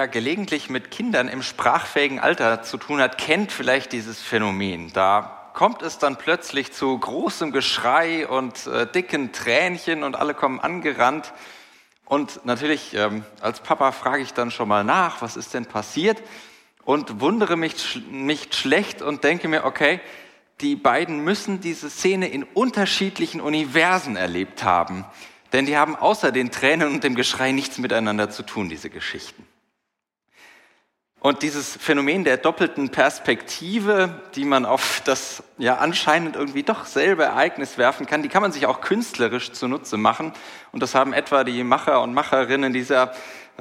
Wer gelegentlich mit Kindern im sprachfähigen Alter zu tun hat, kennt vielleicht dieses Phänomen. Da kommt es dann plötzlich zu großem Geschrei und äh, dicken Tränchen und alle kommen angerannt. Und natürlich ähm, als Papa frage ich dann schon mal nach, was ist denn passiert? Und wundere mich nicht schlecht und denke mir, okay, die beiden müssen diese Szene in unterschiedlichen Universen erlebt haben. Denn die haben außer den Tränen und dem Geschrei nichts miteinander zu tun, diese Geschichten. Und dieses Phänomen der doppelten Perspektive, die man auf das ja anscheinend irgendwie doch selbe Ereignis werfen kann, die kann man sich auch künstlerisch zunutze machen. Und das haben etwa die Macher und Macherinnen dieser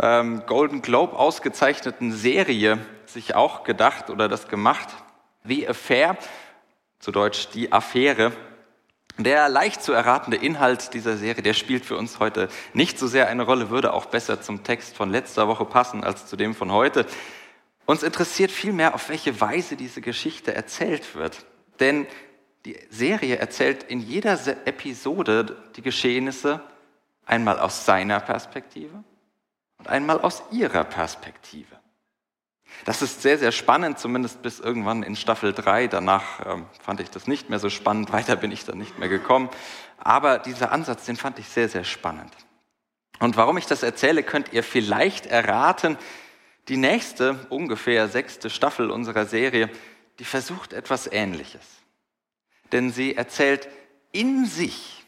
ähm, Golden Globe ausgezeichneten Serie sich auch gedacht oder das gemacht. The Affair, zu Deutsch die Affäre. Der leicht zu erratende Inhalt dieser Serie, der spielt für uns heute nicht so sehr eine Rolle, würde auch besser zum Text von letzter Woche passen als zu dem von heute. Uns interessiert vielmehr, auf welche Weise diese Geschichte erzählt wird. Denn die Serie erzählt in jeder Episode die Geschehnisse einmal aus seiner Perspektive und einmal aus ihrer Perspektive. Das ist sehr, sehr spannend, zumindest bis irgendwann in Staffel 3. Danach ähm, fand ich das nicht mehr so spannend, weiter bin ich dann nicht mehr gekommen. Aber dieser Ansatz, den fand ich sehr, sehr spannend. Und warum ich das erzähle, könnt ihr vielleicht erraten, die nächste, ungefähr sechste Staffel unserer Serie, die versucht etwas Ähnliches. Denn sie erzählt in sich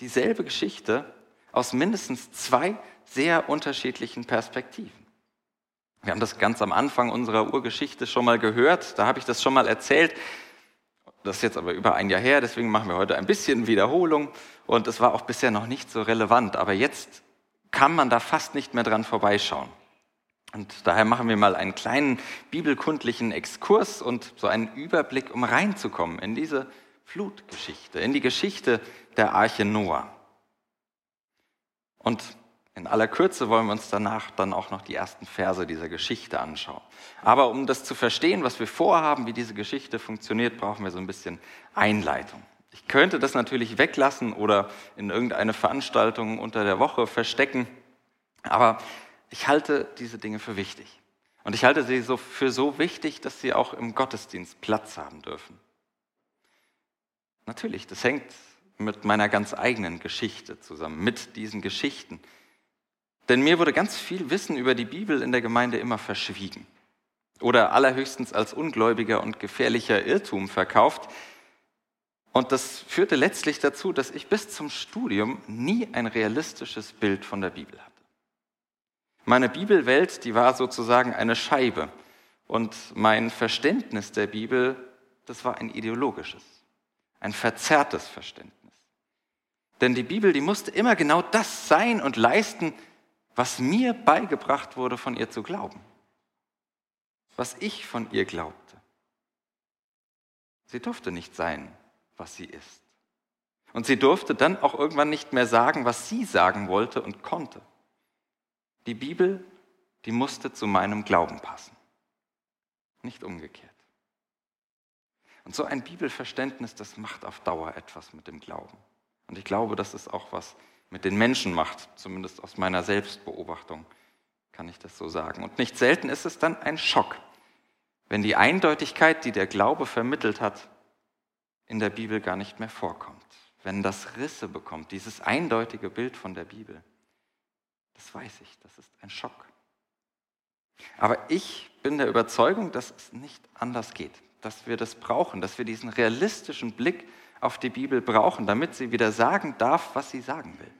dieselbe Geschichte aus mindestens zwei sehr unterschiedlichen Perspektiven. Wir haben das ganz am Anfang unserer Urgeschichte schon mal gehört, da habe ich das schon mal erzählt. Das ist jetzt aber über ein Jahr her, deswegen machen wir heute ein bisschen Wiederholung und es war auch bisher noch nicht so relevant, aber jetzt kann man da fast nicht mehr dran vorbeischauen. Und daher machen wir mal einen kleinen bibelkundlichen Exkurs und so einen Überblick, um reinzukommen in diese Flutgeschichte, in die Geschichte der Arche Noah. Und in aller Kürze wollen wir uns danach dann auch noch die ersten Verse dieser Geschichte anschauen. Aber um das zu verstehen, was wir vorhaben, wie diese Geschichte funktioniert, brauchen wir so ein bisschen Einleitung. Ich könnte das natürlich weglassen oder in irgendeine Veranstaltung unter der Woche verstecken, aber ich halte diese Dinge für wichtig. Und ich halte sie so für so wichtig, dass sie auch im Gottesdienst Platz haben dürfen. Natürlich, das hängt mit meiner ganz eigenen Geschichte zusammen, mit diesen Geschichten. Denn mir wurde ganz viel Wissen über die Bibel in der Gemeinde immer verschwiegen oder allerhöchstens als ungläubiger und gefährlicher Irrtum verkauft. Und das führte letztlich dazu, dass ich bis zum Studium nie ein realistisches Bild von der Bibel hatte. Meine Bibelwelt, die war sozusagen eine Scheibe. Und mein Verständnis der Bibel, das war ein ideologisches, ein verzerrtes Verständnis. Denn die Bibel, die musste immer genau das sein und leisten, was mir beigebracht wurde, von ihr zu glauben. Was ich von ihr glaubte. Sie durfte nicht sein, was sie ist. Und sie durfte dann auch irgendwann nicht mehr sagen, was sie sagen wollte und konnte. Die Bibel, die musste zu meinem Glauben passen, nicht umgekehrt. Und so ein Bibelverständnis, das macht auf Dauer etwas mit dem Glauben. Und ich glaube, dass es auch was mit den Menschen macht, zumindest aus meiner Selbstbeobachtung kann ich das so sagen. Und nicht selten ist es dann ein Schock, wenn die Eindeutigkeit, die der Glaube vermittelt hat, in der Bibel gar nicht mehr vorkommt. Wenn das Risse bekommt, dieses eindeutige Bild von der Bibel. Das weiß ich, das ist ein Schock. Aber ich bin der Überzeugung, dass es nicht anders geht, dass wir das brauchen, dass wir diesen realistischen Blick auf die Bibel brauchen, damit sie wieder sagen darf, was sie sagen will.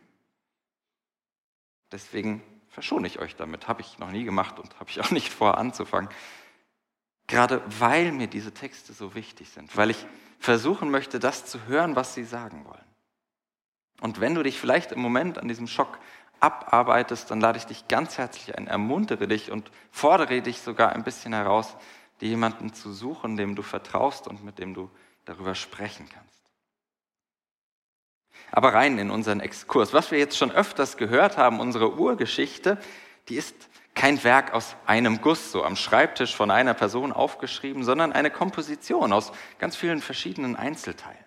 Deswegen verschone ich euch damit, habe ich noch nie gemacht und habe ich auch nicht vor anzufangen. Gerade weil mir diese Texte so wichtig sind, weil ich versuchen möchte, das zu hören, was sie sagen wollen. Und wenn du dich vielleicht im Moment an diesem Schock abarbeitest, dann lade ich dich ganz herzlich ein, ermuntere dich und fordere dich sogar ein bisschen heraus, dir jemanden zu suchen, dem du vertraust und mit dem du darüber sprechen kannst. Aber rein in unseren Exkurs. Was wir jetzt schon öfters gehört haben, unsere Urgeschichte, die ist kein Werk aus einem Guss, so am Schreibtisch von einer Person aufgeschrieben, sondern eine Komposition aus ganz vielen verschiedenen Einzelteilen.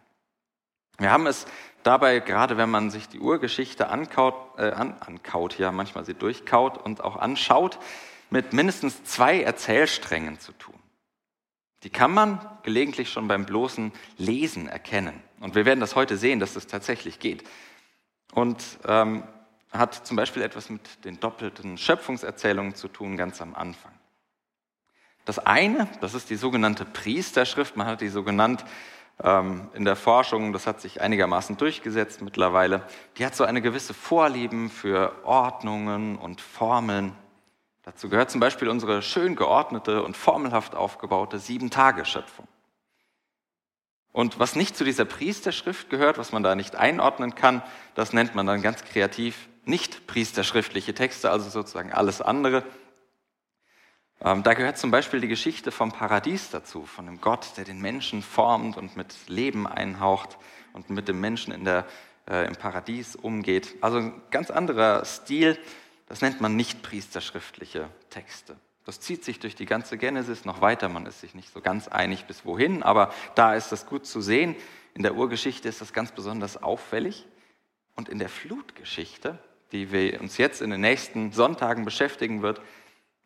Wir haben es dabei, gerade wenn man sich die Urgeschichte ankaut, äh, an, ankaut, ja, manchmal sie durchkaut und auch anschaut, mit mindestens zwei Erzählsträngen zu tun. Die kann man gelegentlich schon beim bloßen Lesen erkennen. Und wir werden das heute sehen, dass das tatsächlich geht. Und ähm, hat zum Beispiel etwas mit den doppelten Schöpfungserzählungen zu tun, ganz am Anfang. Das eine, das ist die sogenannte Priesterschrift, man hat die so genannt, in der Forschung, das hat sich einigermaßen durchgesetzt mittlerweile, die hat so eine gewisse Vorlieben für Ordnungen und Formeln. Dazu gehört zum Beispiel unsere schön geordnete und formelhaft aufgebaute Sieben-Tage-Schöpfung. Und was nicht zu dieser Priesterschrift gehört, was man da nicht einordnen kann, das nennt man dann ganz kreativ nicht priesterschriftliche Texte, also sozusagen alles andere. Ähm, da gehört zum Beispiel die Geschichte vom Paradies dazu, von dem Gott, der den Menschen formt und mit Leben einhaucht und mit dem Menschen in der, äh, im Paradies umgeht. Also ein ganz anderer Stil, das nennt man nicht priesterschriftliche Texte. Das zieht sich durch die ganze Genesis noch weiter, man ist sich nicht so ganz einig bis wohin, aber da ist das gut zu sehen. In der Urgeschichte ist das ganz besonders auffällig. Und in der Flutgeschichte, die wir uns jetzt in den nächsten Sonntagen beschäftigen wird,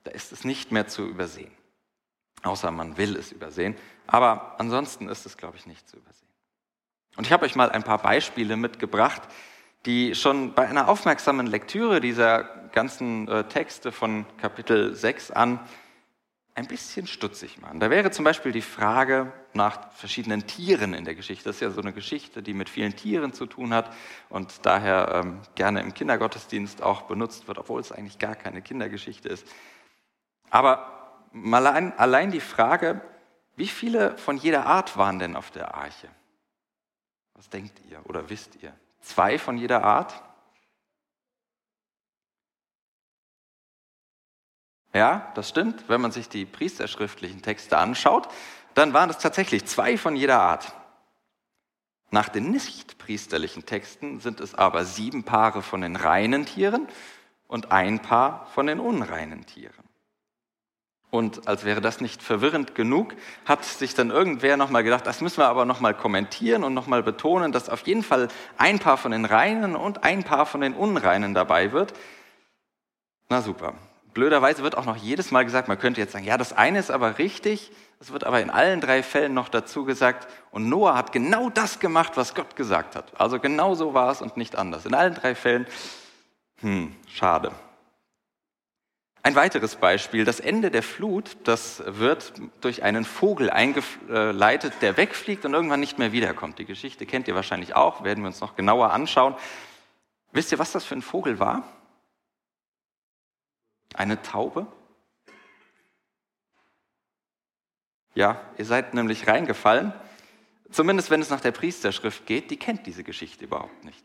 da ist es nicht mehr zu übersehen. Außer man will es übersehen. Aber ansonsten ist es, glaube ich, nicht zu übersehen. Und ich habe euch mal ein paar Beispiele mitgebracht, die schon bei einer aufmerksamen Lektüre dieser ganzen äh, Texte von Kapitel 6 an ein bisschen stutzig machen. Da wäre zum Beispiel die Frage nach verschiedenen Tieren in der Geschichte. Das ist ja so eine Geschichte, die mit vielen Tieren zu tun hat und daher ähm, gerne im Kindergottesdienst auch benutzt wird, obwohl es eigentlich gar keine Kindergeschichte ist. Aber allein, allein die Frage, wie viele von jeder Art waren denn auf der Arche? Was denkt ihr oder wisst ihr? Zwei von jeder Art? Ja, das stimmt. Wenn man sich die priesterschriftlichen Texte anschaut, dann waren es tatsächlich zwei von jeder Art. Nach den nicht-priesterlichen Texten sind es aber sieben Paare von den reinen Tieren und ein Paar von den unreinen Tieren. Und als wäre das nicht verwirrend genug, hat sich dann irgendwer nochmal gedacht, das müssen wir aber nochmal kommentieren und nochmal betonen, dass auf jeden Fall ein Paar von den Reinen und ein Paar von den Unreinen dabei wird. Na super. Blöderweise wird auch noch jedes Mal gesagt, man könnte jetzt sagen, ja, das eine ist aber richtig, es wird aber in allen drei Fällen noch dazu gesagt, und Noah hat genau das gemacht, was Gott gesagt hat. Also genau so war es und nicht anders. In allen drei Fällen, hm, schade. Ein weiteres Beispiel, das Ende der Flut, das wird durch einen Vogel eingeleitet, der wegfliegt und irgendwann nicht mehr wiederkommt. Die Geschichte kennt ihr wahrscheinlich auch, werden wir uns noch genauer anschauen. Wisst ihr, was das für ein Vogel war? Eine Taube? Ja, ihr seid nämlich reingefallen. Zumindest wenn es nach der Priesterschrift geht, die kennt diese Geschichte überhaupt nicht.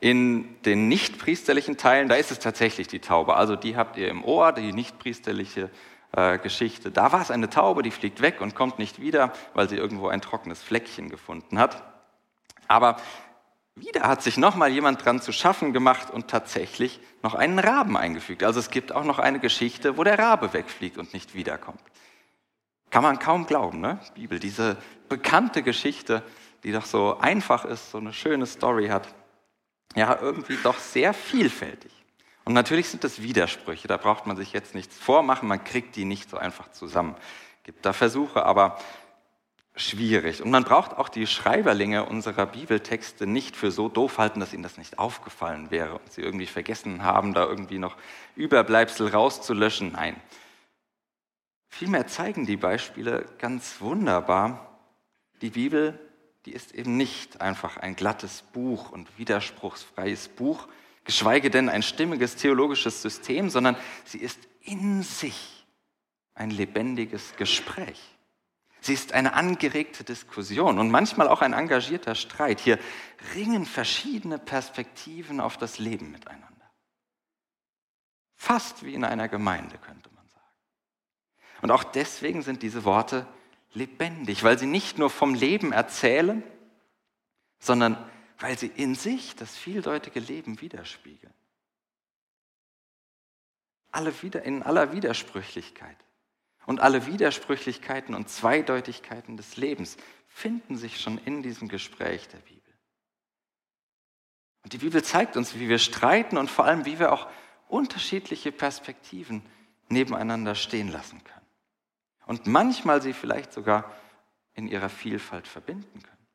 In den nichtpriesterlichen Teilen, da ist es tatsächlich die Taube. Also die habt ihr im Ohr, die nichtpriesterliche äh, Geschichte. Da war es eine Taube, die fliegt weg und kommt nicht wieder, weil sie irgendwo ein trockenes Fleckchen gefunden hat. Aber wieder hat sich nochmal jemand dran zu schaffen gemacht und tatsächlich noch einen Raben eingefügt. Also es gibt auch noch eine Geschichte, wo der Rabe wegfliegt und nicht wiederkommt. Kann man kaum glauben, ne? Bibel, diese bekannte Geschichte, die doch so einfach ist, so eine schöne Story hat ja irgendwie doch sehr vielfältig. Und natürlich sind es Widersprüche, da braucht man sich jetzt nichts vormachen, man kriegt die nicht so einfach zusammen. Gibt da Versuche, aber schwierig. Und man braucht auch die Schreiberlinge unserer Bibeltexte nicht für so doof halten, dass ihnen das nicht aufgefallen wäre und sie irgendwie vergessen haben, da irgendwie noch Überbleibsel rauszulöschen. Nein. Vielmehr zeigen die Beispiele ganz wunderbar, die Bibel die ist eben nicht einfach ein glattes Buch und widerspruchsfreies Buch, geschweige denn ein stimmiges theologisches System, sondern sie ist in sich ein lebendiges Gespräch. Sie ist eine angeregte Diskussion und manchmal auch ein engagierter Streit. Hier ringen verschiedene Perspektiven auf das Leben miteinander. Fast wie in einer Gemeinde, könnte man sagen. Und auch deswegen sind diese Worte lebendig, weil sie nicht nur vom Leben erzählen, sondern weil sie in sich das vieldeutige Leben widerspiegeln. Alle wieder, in aller Widersprüchlichkeit. Und alle Widersprüchlichkeiten und Zweideutigkeiten des Lebens finden sich schon in diesem Gespräch der Bibel. Und die Bibel zeigt uns, wie wir streiten und vor allem, wie wir auch unterschiedliche Perspektiven nebeneinander stehen lassen können. Und manchmal sie vielleicht sogar in ihrer Vielfalt verbinden können.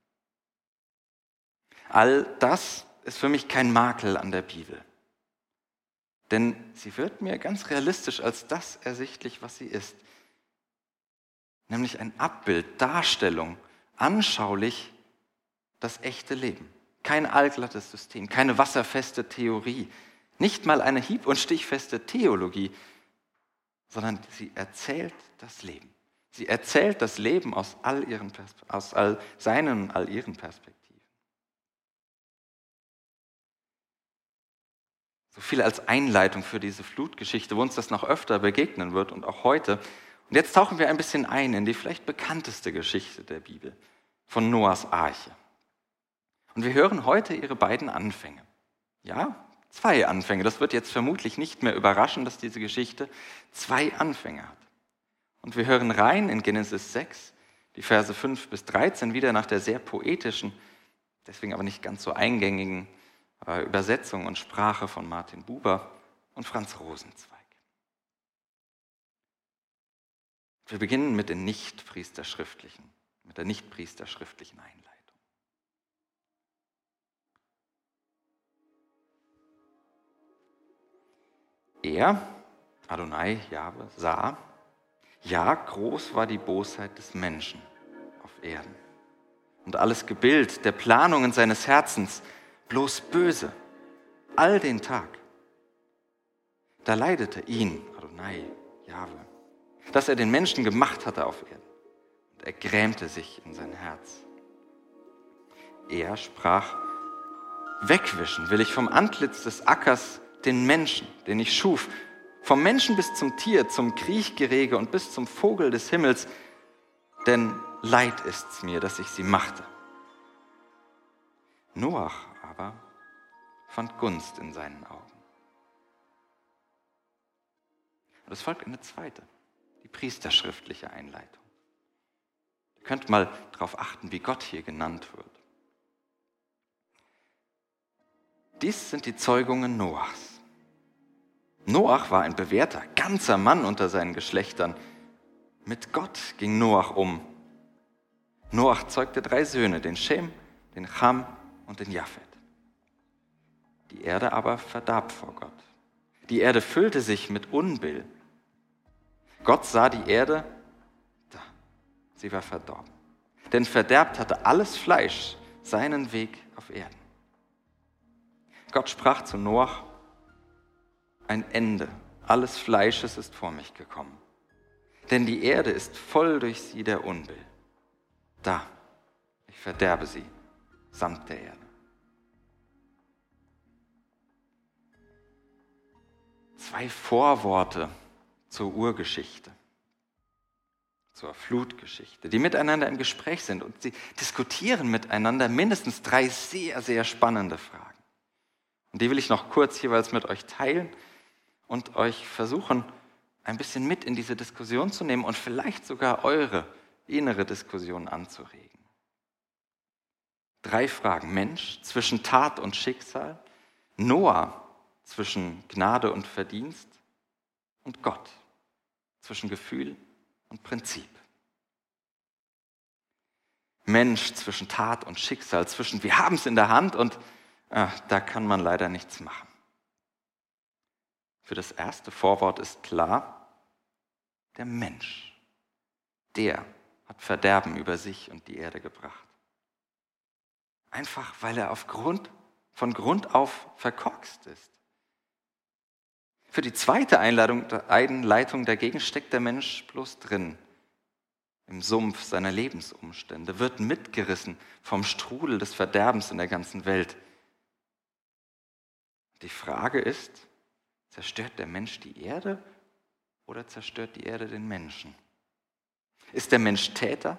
All das ist für mich kein Makel an der Bibel. Denn sie wird mir ganz realistisch als das ersichtlich, was sie ist. Nämlich ein Abbild, Darstellung, anschaulich das echte Leben. Kein allglattes System, keine wasserfeste Theorie, nicht mal eine hieb- und stichfeste Theologie, sondern sie erzählt das Leben. Sie erzählt das Leben aus all, ihren aus all seinen und all ihren Perspektiven. So viel als Einleitung für diese Flutgeschichte, wo uns das noch öfter begegnen wird und auch heute. Und jetzt tauchen wir ein bisschen ein in die vielleicht bekannteste Geschichte der Bibel von Noahs Arche. Und wir hören heute ihre beiden Anfänge. Ja, zwei Anfänge. Das wird jetzt vermutlich nicht mehr überraschen, dass diese Geschichte zwei Anfänge hat. Und wir hören rein in Genesis 6, die Verse 5 bis 13, wieder nach der sehr poetischen, deswegen aber nicht ganz so eingängigen äh, Übersetzung und Sprache von Martin Buber und Franz Rosenzweig. Wir beginnen mit den nicht-priesterschriftlichen, mit der nicht-priesterschriftlichen Einleitung. Er, Adonai, Jahwe, sah, ja, groß war die Bosheit des Menschen auf Erden. Und alles Gebild der Planungen seines Herzens bloß böse, all den Tag. Da leidete ihn, Adonai, Jahwe, dass er den Menschen gemacht hatte auf Erden. Und er grämte sich in sein Herz. Er sprach, wegwischen will ich vom Antlitz des Ackers den Menschen, den ich schuf, vom Menschen bis zum Tier, zum Kriechgerege und bis zum Vogel des Himmels, denn Leid ist's mir, dass ich sie machte. Noach aber fand Gunst in seinen Augen. Und es folgt eine zweite, die priesterschriftliche Einleitung. Ihr könnt mal darauf achten, wie Gott hier genannt wird. Dies sind die Zeugungen Noachs. Noach war ein bewährter, ganzer Mann unter seinen Geschlechtern. Mit Gott ging Noach um. Noach zeugte drei Söhne, den Shem, den Cham und den Japhet. Die Erde aber verdarb vor Gott. Die Erde füllte sich mit Unbill. Gott sah die Erde, da, sie war verdorben. Denn verderbt hatte alles Fleisch seinen Weg auf Erden. Gott sprach zu Noach, ein Ende alles Fleisches ist vor mich gekommen. Denn die Erde ist voll durch sie der Unbill. Da, ich verderbe sie samt der Erde. Zwei Vorworte zur Urgeschichte, zur Flutgeschichte, die miteinander im Gespräch sind und sie diskutieren miteinander mindestens drei sehr, sehr spannende Fragen. Und die will ich noch kurz jeweils mit euch teilen und euch versuchen, ein bisschen mit in diese Diskussion zu nehmen und vielleicht sogar eure innere Diskussion anzuregen. Drei Fragen. Mensch zwischen Tat und Schicksal, Noah zwischen Gnade und Verdienst und Gott zwischen Gefühl und Prinzip. Mensch zwischen Tat und Schicksal, zwischen wir haben es in der Hand und äh, da kann man leider nichts machen. Für das erste Vorwort ist klar, der Mensch, der hat Verderben über sich und die Erde gebracht. Einfach weil er aufgrund, von Grund auf verkorkst ist. Für die zweite Einleitung dagegen steckt der Mensch bloß drin. im Sumpf seiner Lebensumstände, wird mitgerissen vom Strudel des Verderbens in der ganzen Welt. Die Frage ist, zerstört der Mensch die Erde oder zerstört die Erde den Menschen? Ist der Mensch Täter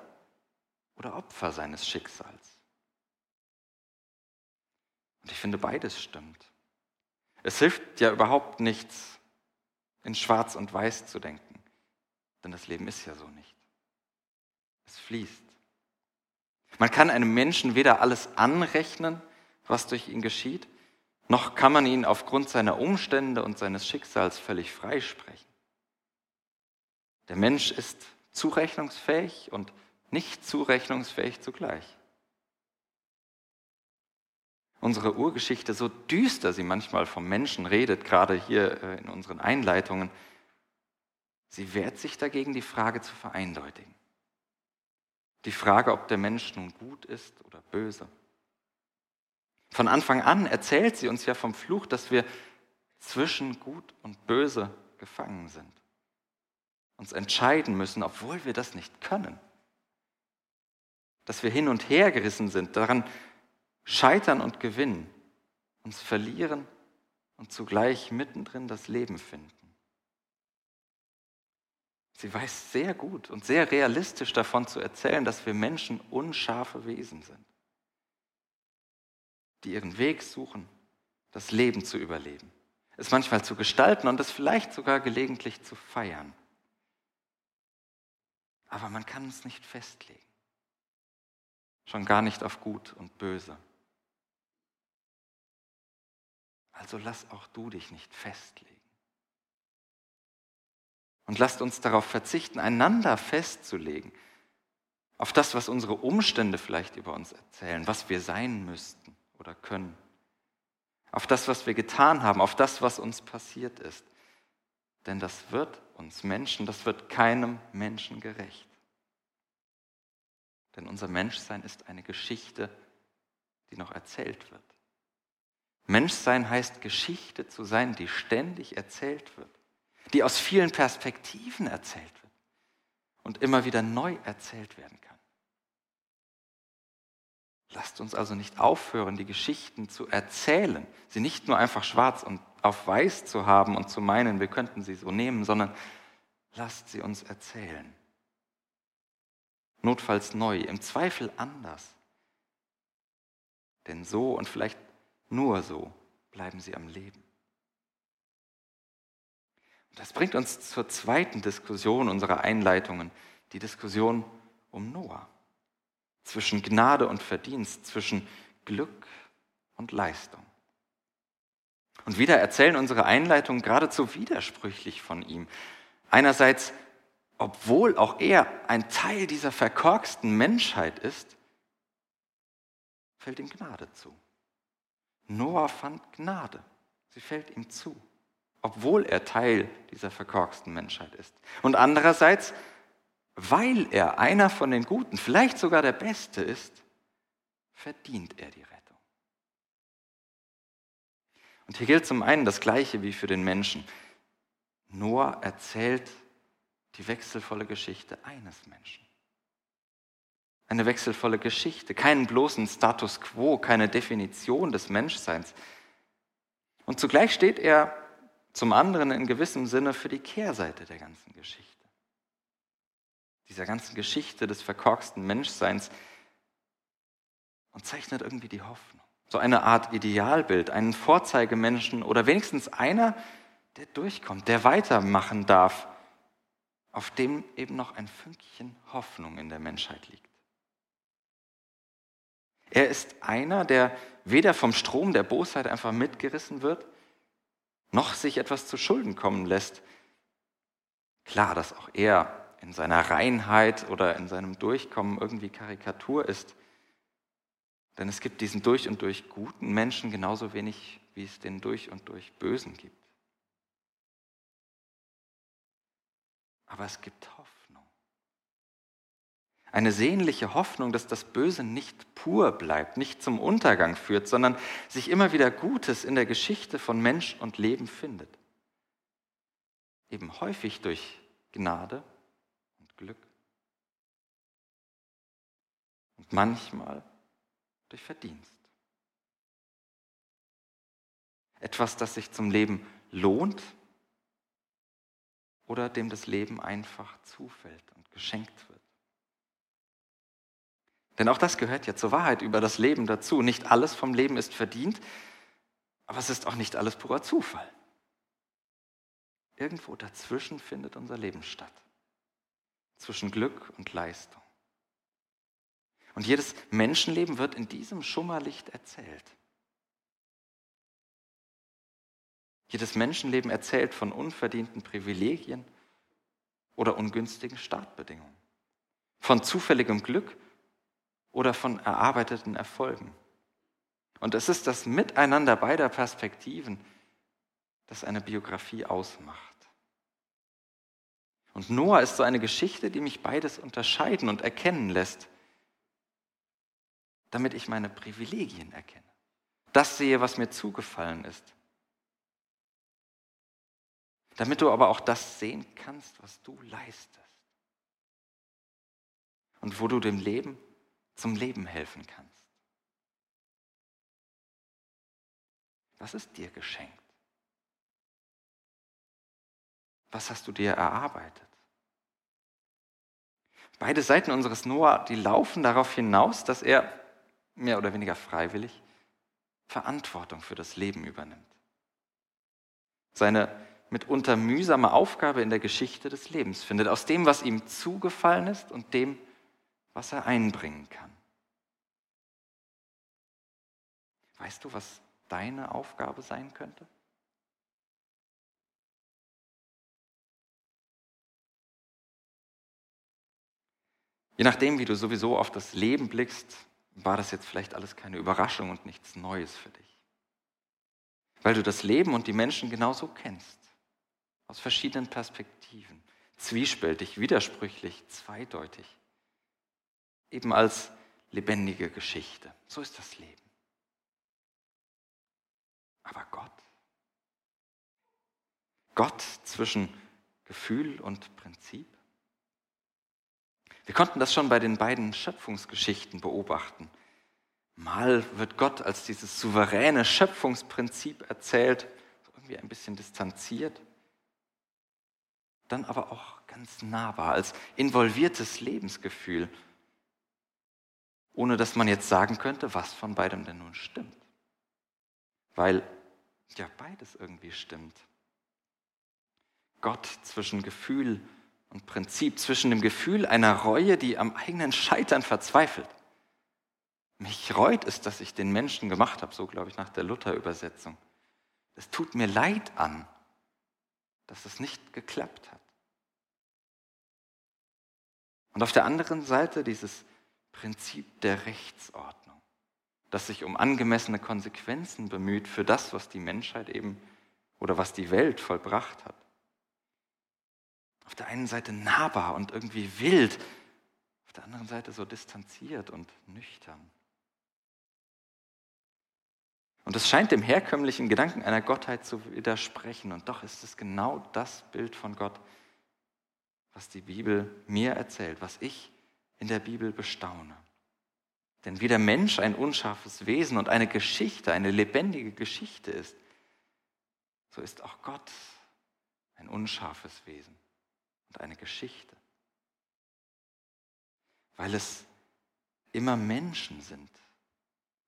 oder Opfer seines Schicksals? Und ich finde, beides stimmt. Es hilft ja überhaupt nichts, in Schwarz und Weiß zu denken, denn das Leben ist ja so nicht. Es fließt. Man kann einem Menschen weder alles anrechnen, was durch ihn geschieht, noch kann man ihn aufgrund seiner Umstände und seines Schicksals völlig freisprechen. Der Mensch ist zurechnungsfähig und nicht zurechnungsfähig zugleich. Unsere Urgeschichte, so düster sie manchmal vom Menschen redet, gerade hier äh, in unseren Einleitungen, sie wehrt sich dagegen, die Frage zu vereindeutigen. Die Frage, ob der Mensch nun gut ist oder böse. Von Anfang an erzählt sie uns ja vom Fluch, dass wir zwischen gut und böse gefangen sind. Uns entscheiden müssen, obwohl wir das nicht können. Dass wir hin und her gerissen sind, daran scheitern und gewinnen, uns verlieren und zugleich mittendrin das Leben finden. Sie weiß sehr gut und sehr realistisch davon zu erzählen, dass wir Menschen unscharfe Wesen sind, die ihren Weg suchen, das Leben zu überleben, es manchmal zu gestalten und es vielleicht sogar gelegentlich zu feiern. Aber man kann es nicht festlegen, schon gar nicht auf Gut und Böse. Also lass auch du dich nicht festlegen. Und lasst uns darauf verzichten, einander festzulegen, auf das, was unsere Umstände vielleicht über uns erzählen, was wir sein müssten oder können, auf das, was wir getan haben, auf das, was uns passiert ist. Denn das wird uns Menschen, das wird keinem Menschen gerecht. Denn unser Menschsein ist eine Geschichte, die noch erzählt wird. Menschsein heißt Geschichte zu sein, die ständig erzählt wird die aus vielen Perspektiven erzählt wird und immer wieder neu erzählt werden kann. Lasst uns also nicht aufhören, die Geschichten zu erzählen, sie nicht nur einfach schwarz und auf weiß zu haben und zu meinen, wir könnten sie so nehmen, sondern lasst sie uns erzählen. Notfalls neu, im Zweifel anders. Denn so und vielleicht nur so bleiben sie am Leben. Das bringt uns zur zweiten Diskussion unserer Einleitungen, die Diskussion um Noah. Zwischen Gnade und Verdienst, zwischen Glück und Leistung. Und wieder erzählen unsere Einleitungen geradezu widersprüchlich von ihm. Einerseits, obwohl auch er ein Teil dieser verkorksten Menschheit ist, fällt ihm Gnade zu. Noah fand Gnade. Sie fällt ihm zu obwohl er Teil dieser verkorksten Menschheit ist. Und andererseits, weil er einer von den Guten, vielleicht sogar der Beste ist, verdient er die Rettung. Und hier gilt zum einen das Gleiche wie für den Menschen. Noah erzählt die wechselvolle Geschichte eines Menschen. Eine wechselvolle Geschichte, keinen bloßen Status quo, keine Definition des Menschseins. Und zugleich steht er zum anderen in gewissem Sinne für die Kehrseite der ganzen Geschichte. Dieser ganzen Geschichte des verkorksten Menschseins und zeichnet irgendwie die Hoffnung. So eine Art Idealbild, einen Vorzeigemenschen oder wenigstens einer, der durchkommt, der weitermachen darf, auf dem eben noch ein Fünkchen Hoffnung in der Menschheit liegt. Er ist einer, der weder vom Strom der Bosheit einfach mitgerissen wird, noch sich etwas zu Schulden kommen lässt. Klar, dass auch er in seiner Reinheit oder in seinem Durchkommen irgendwie Karikatur ist. Denn es gibt diesen durch und durch guten Menschen genauso wenig, wie es den durch und durch Bösen gibt. Aber es gibt Hoffnung. Eine sehnliche Hoffnung, dass das Böse nicht pur bleibt, nicht zum Untergang führt, sondern sich immer wieder Gutes in der Geschichte von Mensch und Leben findet. Eben häufig durch Gnade Glück. und manchmal durch Verdienst. Etwas, das sich zum Leben lohnt oder dem das Leben einfach zufällt und geschenkt wird. Denn auch das gehört ja zur Wahrheit über das Leben dazu. Nicht alles vom Leben ist verdient, aber es ist auch nicht alles purer Zufall. Irgendwo dazwischen findet unser Leben statt. Zwischen Glück und Leistung. Und jedes Menschenleben wird in diesem Schummerlicht erzählt. Jedes Menschenleben erzählt von unverdienten Privilegien oder ungünstigen Startbedingungen, von zufälligem Glück oder von erarbeiteten Erfolgen. Und es ist das Miteinander beider Perspektiven, das eine Biografie ausmacht. Und Noah ist so eine Geschichte, die mich beides unterscheiden und erkennen lässt, damit ich meine Privilegien erkenne. Das sehe, was mir zugefallen ist. Damit du aber auch das sehen kannst, was du leistest. Und wo du dem Leben zum Leben helfen kannst. Was ist dir geschenkt? Was hast du dir erarbeitet? Beide Seiten unseres Noah, die laufen darauf hinaus, dass er mehr oder weniger freiwillig Verantwortung für das Leben übernimmt. Seine mitunter mühsame Aufgabe in der Geschichte des Lebens findet, aus dem, was ihm zugefallen ist und dem, was er einbringen kann. Weißt du, was deine Aufgabe sein könnte? Je nachdem, wie du sowieso auf das Leben blickst, war das jetzt vielleicht alles keine Überraschung und nichts Neues für dich. Weil du das Leben und die Menschen genauso kennst, aus verschiedenen Perspektiven, zwiespältig, widersprüchlich, zweideutig, eben als lebendige Geschichte. So ist das Leben. Aber Gott, Gott zwischen Gefühl und Prinzip, wir konnten das schon bei den beiden Schöpfungsgeschichten beobachten. Mal wird Gott als dieses souveräne Schöpfungsprinzip erzählt, irgendwie ein bisschen distanziert, dann aber auch ganz nahbar, als involviertes Lebensgefühl, ohne dass man jetzt sagen könnte, was von beidem denn nun stimmt. Weil ja beides irgendwie stimmt. Gott zwischen Gefühl und Prinzip, zwischen dem Gefühl einer Reue, die am eigenen Scheitern verzweifelt. Mich reut es, dass ich den Menschen gemacht habe, so glaube ich nach der Luther-Übersetzung. Es tut mir leid an, dass es nicht geklappt hat. Und auf der anderen Seite dieses Prinzip der Rechtsordnung, das sich um angemessene Konsequenzen bemüht für das, was die Menschheit eben oder was die Welt vollbracht hat auf der einen Seite nahbar und irgendwie wild, auf der anderen Seite so distanziert und nüchtern. Und es scheint dem herkömmlichen Gedanken einer Gottheit zu widersprechen. Und doch ist es genau das Bild von Gott, was die Bibel mir erzählt, was ich in der Bibel bestaune. Denn wie der Mensch ein unscharfes Wesen und eine Geschichte, eine lebendige Geschichte ist, so ist auch Gott ein unscharfes Wesen und eine Geschichte. Weil es immer Menschen sind,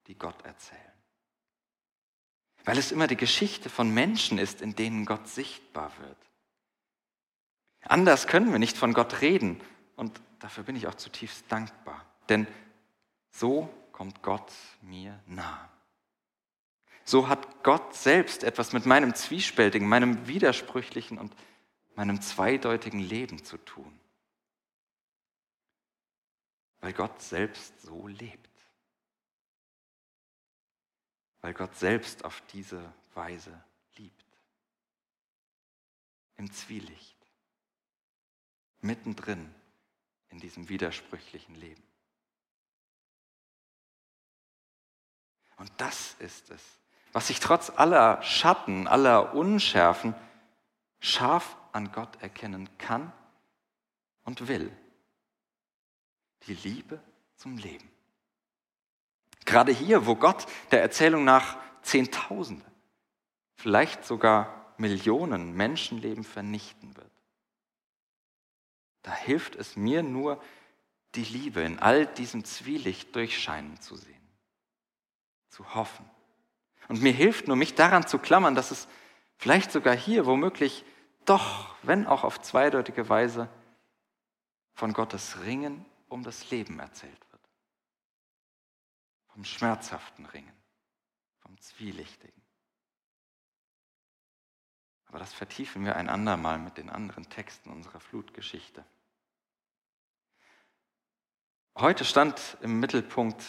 die Gott erzählen. Weil es immer die Geschichte von Menschen ist, in denen Gott sichtbar wird. Anders können wir nicht von Gott reden und dafür bin ich auch zutiefst dankbar. Denn so kommt Gott mir nah. So hat Gott selbst etwas mit meinem zwiespältigen, meinem widersprüchlichen und meinem zweideutigen Leben zu tun. Weil Gott selbst so lebt. Weil Gott selbst auf diese Weise liebt. Im Zwielicht. Mittendrin in diesem widersprüchlichen Leben. Und das ist es, was sich trotz aller Schatten, aller Unschärfen scharf an Gott erkennen kann und will. Die Liebe zum Leben. Gerade hier, wo Gott der Erzählung nach Zehntausende, vielleicht sogar Millionen Menschenleben vernichten wird. Da hilft es mir nur, die Liebe in all diesem Zwielicht durchscheinen zu sehen, zu hoffen. Und mir hilft nur, mich daran zu klammern, dass es vielleicht sogar hier womöglich doch, wenn auch auf zweideutige Weise, von Gottes Ringen um das Leben erzählt wird. Vom schmerzhaften Ringen, vom Zwielichtigen. Aber das vertiefen wir ein andermal mit den anderen Texten unserer Flutgeschichte. Heute stand im Mittelpunkt,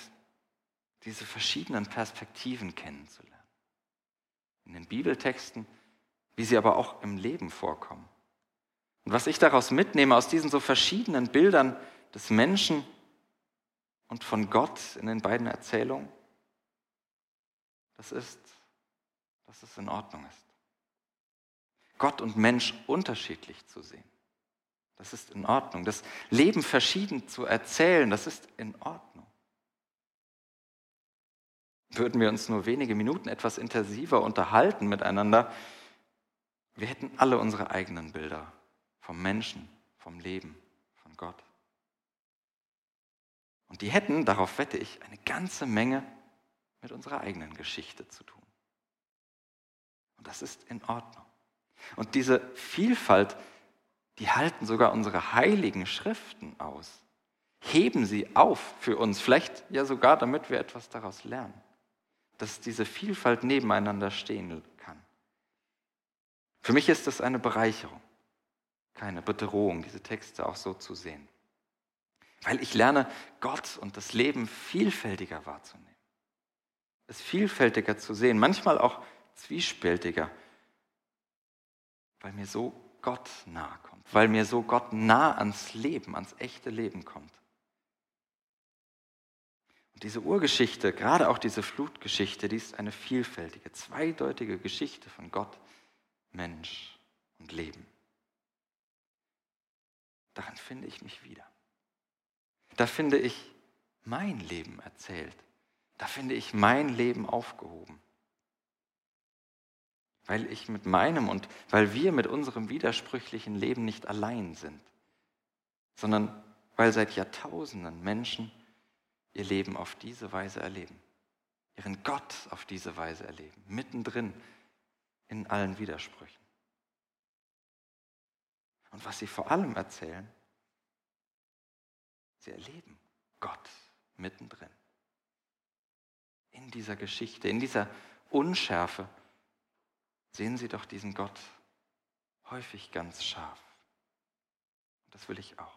diese verschiedenen Perspektiven kennenzulernen. In den Bibeltexten, wie sie aber auch im Leben vorkommen. Und was ich daraus mitnehme aus diesen so verschiedenen Bildern des Menschen und von Gott in den beiden Erzählungen, das ist, dass es in Ordnung ist. Gott und Mensch unterschiedlich zu sehen. Das ist in Ordnung. Das Leben verschieden zu erzählen, das ist in Ordnung. Würden wir uns nur wenige Minuten etwas intensiver unterhalten miteinander, wir hätten alle unsere eigenen Bilder vom Menschen, vom Leben, von Gott. Und die hätten, darauf wette ich, eine ganze Menge mit unserer eigenen Geschichte zu tun. Und das ist in Ordnung. Und diese Vielfalt, die halten sogar unsere heiligen Schriften aus, heben sie auf für uns, vielleicht ja sogar, damit wir etwas daraus lernen, dass diese Vielfalt nebeneinander stehen. Für mich ist das eine Bereicherung, keine Bedrohung, diese Texte auch so zu sehen. Weil ich lerne, Gott und das Leben vielfältiger wahrzunehmen. Es vielfältiger zu sehen, manchmal auch zwiespältiger, weil mir so Gott nahe kommt, weil mir so Gott nah ans Leben, ans echte Leben kommt. Und diese Urgeschichte, gerade auch diese Flutgeschichte, die ist eine vielfältige, zweideutige Geschichte von Gott, Mensch und Leben. Daran finde ich mich wieder. Da finde ich mein Leben erzählt. Da finde ich mein Leben aufgehoben weil ich mit meinem und weil wir mit unserem widersprüchlichen Leben nicht allein sind, sondern weil seit Jahrtausenden Menschen ihr Leben auf diese Weise erleben, ihren Gott auf diese Weise erleben, mittendrin in allen Widersprüchen. Und was sie vor allem erzählen, sie erleben Gott mittendrin. In dieser Geschichte, in dieser Unschärfe, sehen Sie doch diesen Gott häufig ganz scharf. Und das will ich auch.